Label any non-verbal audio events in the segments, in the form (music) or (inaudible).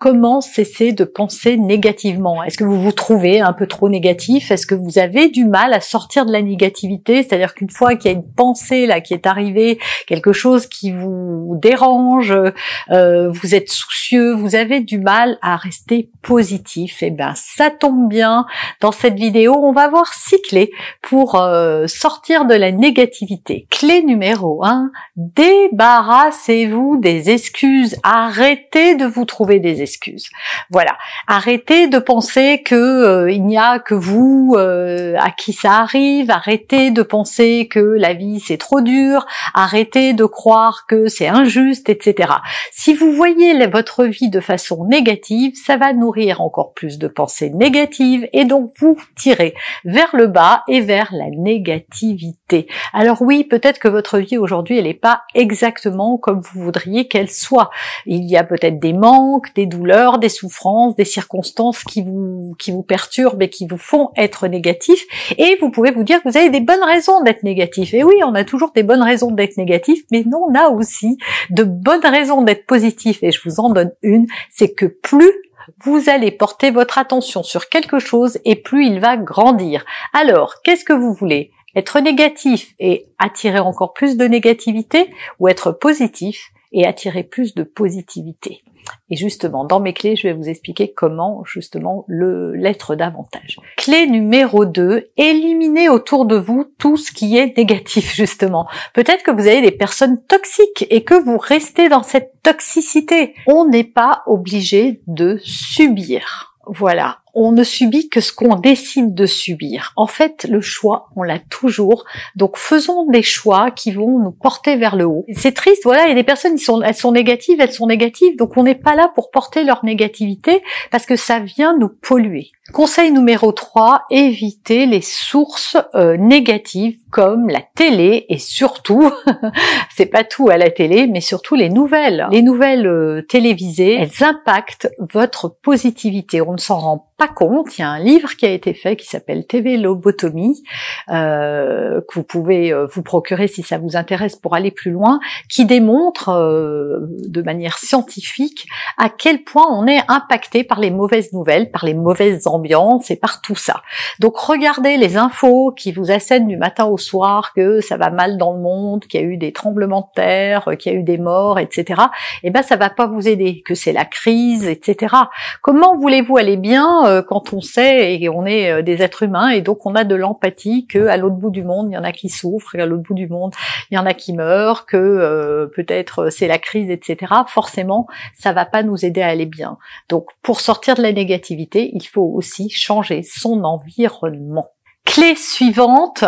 comment cesser de penser négativement? Est-ce que vous vous trouvez un peu trop négatif? Est-ce que vous avez du mal à sortir de la négativité? C'est-à-dire qu'une fois qu'il y a une pensée là qui est arrivée, quelque chose qui vous dérange, euh, vous êtes soucieux, vous avez du mal à rester positif. Eh bien, ça tombe bien. Dans cette vidéo, on va voir six clés pour euh, sortir de la négativité. Clé numéro 1, débarrassez-vous des excuses. Arrêtez de vous trouver des excuses voilà. Arrêtez de penser que euh, il n'y a que vous euh, à qui ça arrive. Arrêtez de penser que la vie c'est trop dur. Arrêtez de croire que c'est injuste, etc. Si vous voyez votre vie de façon négative, ça va nourrir encore plus de pensées négatives et donc vous tirez vers le bas et vers la négativité. Alors oui, peut-être que votre vie aujourd'hui elle n'est pas exactement comme vous voudriez qu'elle soit. Il y a peut-être des manques, des douleurs des souffrances, des circonstances qui vous qui vous perturbent et qui vous font être négatif. Et vous pouvez vous dire que vous avez des bonnes raisons d'être négatif. Et oui, on a toujours des bonnes raisons d'être négatif, mais non, on a aussi de bonnes raisons d'être positif. Et je vous en donne une, c'est que plus vous allez porter votre attention sur quelque chose et plus il va grandir. Alors, qu'est-ce que vous voulez? Être négatif et attirer encore plus de négativité ou être positif et attirer plus de positivité? Et justement, dans mes clés, je vais vous expliquer comment justement le l'être davantage. Clé numéro 2, éliminez autour de vous tout ce qui est négatif (laughs) justement. Peut-être que vous avez des personnes toxiques et que vous restez dans cette toxicité. On n'est pas obligé de subir. Voilà, on ne subit que ce qu'on décide de subir. En fait, le choix, on l'a toujours. Donc faisons des choix qui vont nous porter vers le haut. C'est triste, voilà, il y a des personnes qui sont elles sont négatives, elles sont négatives, donc on n'est pas là pour porter leur négativité parce que ça vient nous polluer. Conseil numéro 3, évitez les sources euh, négatives comme la télé et surtout, (laughs) c'est pas tout à la télé, mais surtout les nouvelles. Les nouvelles euh, télévisées, elles impactent votre positivité. On ne s'en rend pas compte, il y a un livre qui a été fait qui s'appelle TV Lobotomie, euh, que vous pouvez euh, vous procurer si ça vous intéresse pour aller plus loin, qui démontre euh, de manière scientifique à quel point on est impacté par les mauvaises nouvelles, par les mauvaises ambiances et par tout ça. Donc regardez les infos qui vous assènent du matin au soir que ça va mal dans le monde, qu'il y a eu des tremblements de terre, qu'il y a eu des morts, etc. Et eh ben ça va pas vous aider, que c'est la crise, etc. Comment voulez-vous aller bien euh, quand on sait et on est euh, des êtres humains et donc on a de l'empathie que à l'autre bout du monde il y en a qui souffrent, et à l'autre bout du monde il y en a qui meurent, que euh, peut-être c'est la crise, etc. Forcément, ça va pas nous aider à aller bien. Donc pour sortir de la négativité, il faut aussi changer son environnement. Clé suivante,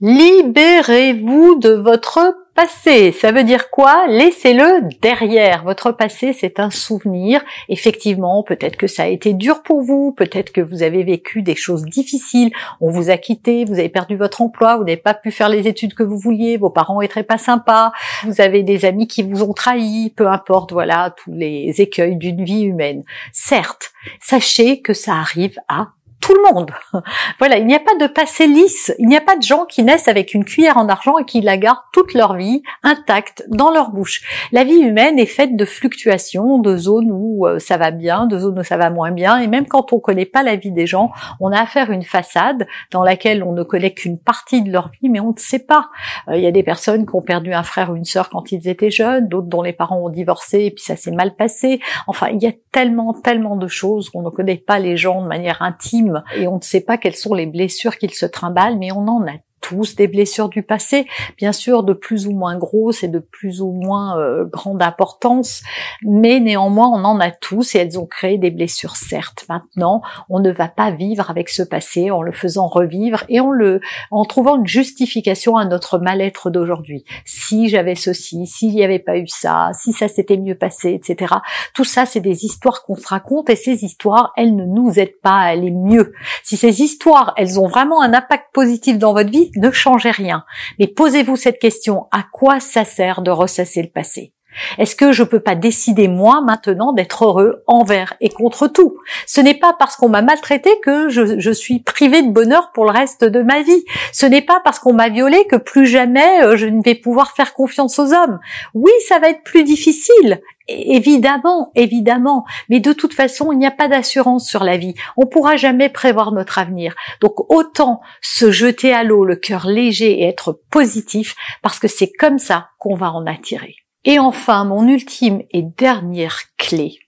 libérez-vous de votre Ça veut dire quoi? Laissez-le derrière. Votre passé, c'est un souvenir. Effectivement, peut-être que ça a été dur pour vous, peut-être que vous avez vécu des choses difficiles, on vous a quitté, vous avez perdu votre emploi, vous n'avez pas pu faire les études que vous vouliez, vos parents étaient pas sympas, vous avez des amis qui vous ont trahi, peu importe, voilà, tous les écueils d'une vie humaine. Certes, sachez que ça arrive à tout le monde. (laughs) voilà, il n'y a pas de passé lisse, il n'y a pas de gens qui naissent avec une cuillère en argent et qui la gardent toute leur vie intacte dans leur bouche. La vie humaine est faite de fluctuations, de zones où euh, ça va bien, de zones où ça va moins bien, et même quand on connaît pas la vie des gens, on a affaire à une façade dans laquelle on ne connaît qu'une partie de leur vie, mais on ne sait pas. Euh, il y a des personnes qui ont perdu un frère ou une sœur quand ils étaient jeunes, d'autres dont les parents ont divorcé et puis ça s'est mal passé. Enfin, il y a tellement, tellement de choses qu'on ne connaît pas les gens de manière intime et on ne sait pas quelles sont les blessures qu'ils se trimballent, mais on en a tous des blessures du passé, bien sûr de plus ou moins grosses et de plus ou moins euh, grande importance, mais néanmoins on en a tous et elles ont créé des blessures certes. Maintenant, on ne va pas vivre avec ce passé en le faisant revivre et en le en trouvant une justification à notre mal-être d'aujourd'hui. Si j'avais ceci, s'il n'y avait pas eu ça, si ça s'était mieux passé, etc. Tout ça, c'est des histoires qu'on se raconte et ces histoires, elles ne nous aident pas à aller mieux. Si ces histoires, elles ont vraiment un impact positif dans votre vie, ne changez rien. Mais posez-vous cette question, à quoi ça sert de ressasser le passé? Est-ce que je peux pas décider moi maintenant d'être heureux envers et contre tout? Ce n'est pas parce qu'on m'a maltraité que je, suis privé de bonheur pour le reste de ma vie. Ce n'est pas parce qu'on m'a violé que plus jamais euh, je ne vais pouvoir faire confiance aux hommes. Oui, ça va être plus difficile Évidemment, évidemment. Mais de toute façon, il n'y a pas d'assurance sur la vie. On pourra jamais prévoir notre avenir. Donc autant se jeter à l'eau le cœur léger et être positif parce que c'est comme ça qu'on va en attirer. Et enfin, mon ultime et dernière clé,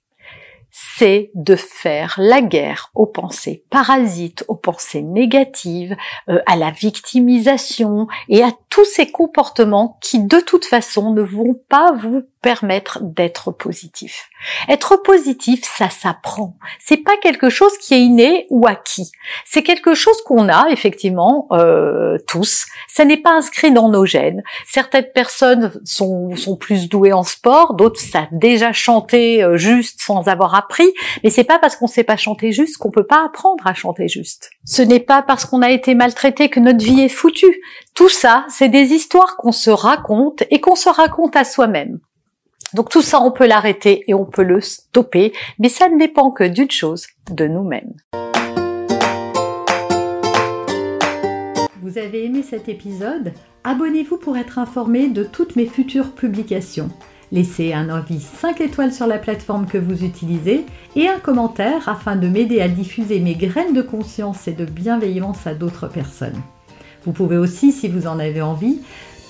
c'est de faire la guerre aux pensées parasites, aux pensées négatives, euh, à la victimisation et à tous ces comportements qui de toute façon ne vont pas vous permettre d'être positif. Être positif, ça s'apprend. C'est pas quelque chose qui est inné ou acquis. C'est quelque chose qu'on a effectivement euh, tous. Ça n'est pas inscrit dans nos gènes. Certaines personnes sont, sont plus douées en sport, d'autres savent déjà chanter euh, juste sans avoir appris. Mais c'est pas parce qu'on sait pas chanter juste qu'on peut pas apprendre à chanter juste. Ce n'est pas parce qu'on a été maltraité que notre vie est foutue. Tout ça, c'est des histoires qu'on se raconte et qu'on se raconte à soi-même. Donc tout ça, on peut l'arrêter et on peut le stopper, mais ça ne dépend que d'une chose, de nous-mêmes. Vous avez aimé cet épisode? Abonnez-vous pour être informé de toutes mes futures publications. Laissez un avis 5 étoiles sur la plateforme que vous utilisez et un commentaire afin de m'aider à diffuser mes graines de conscience et de bienveillance à d'autres personnes. Vous pouvez aussi, si vous en avez envie,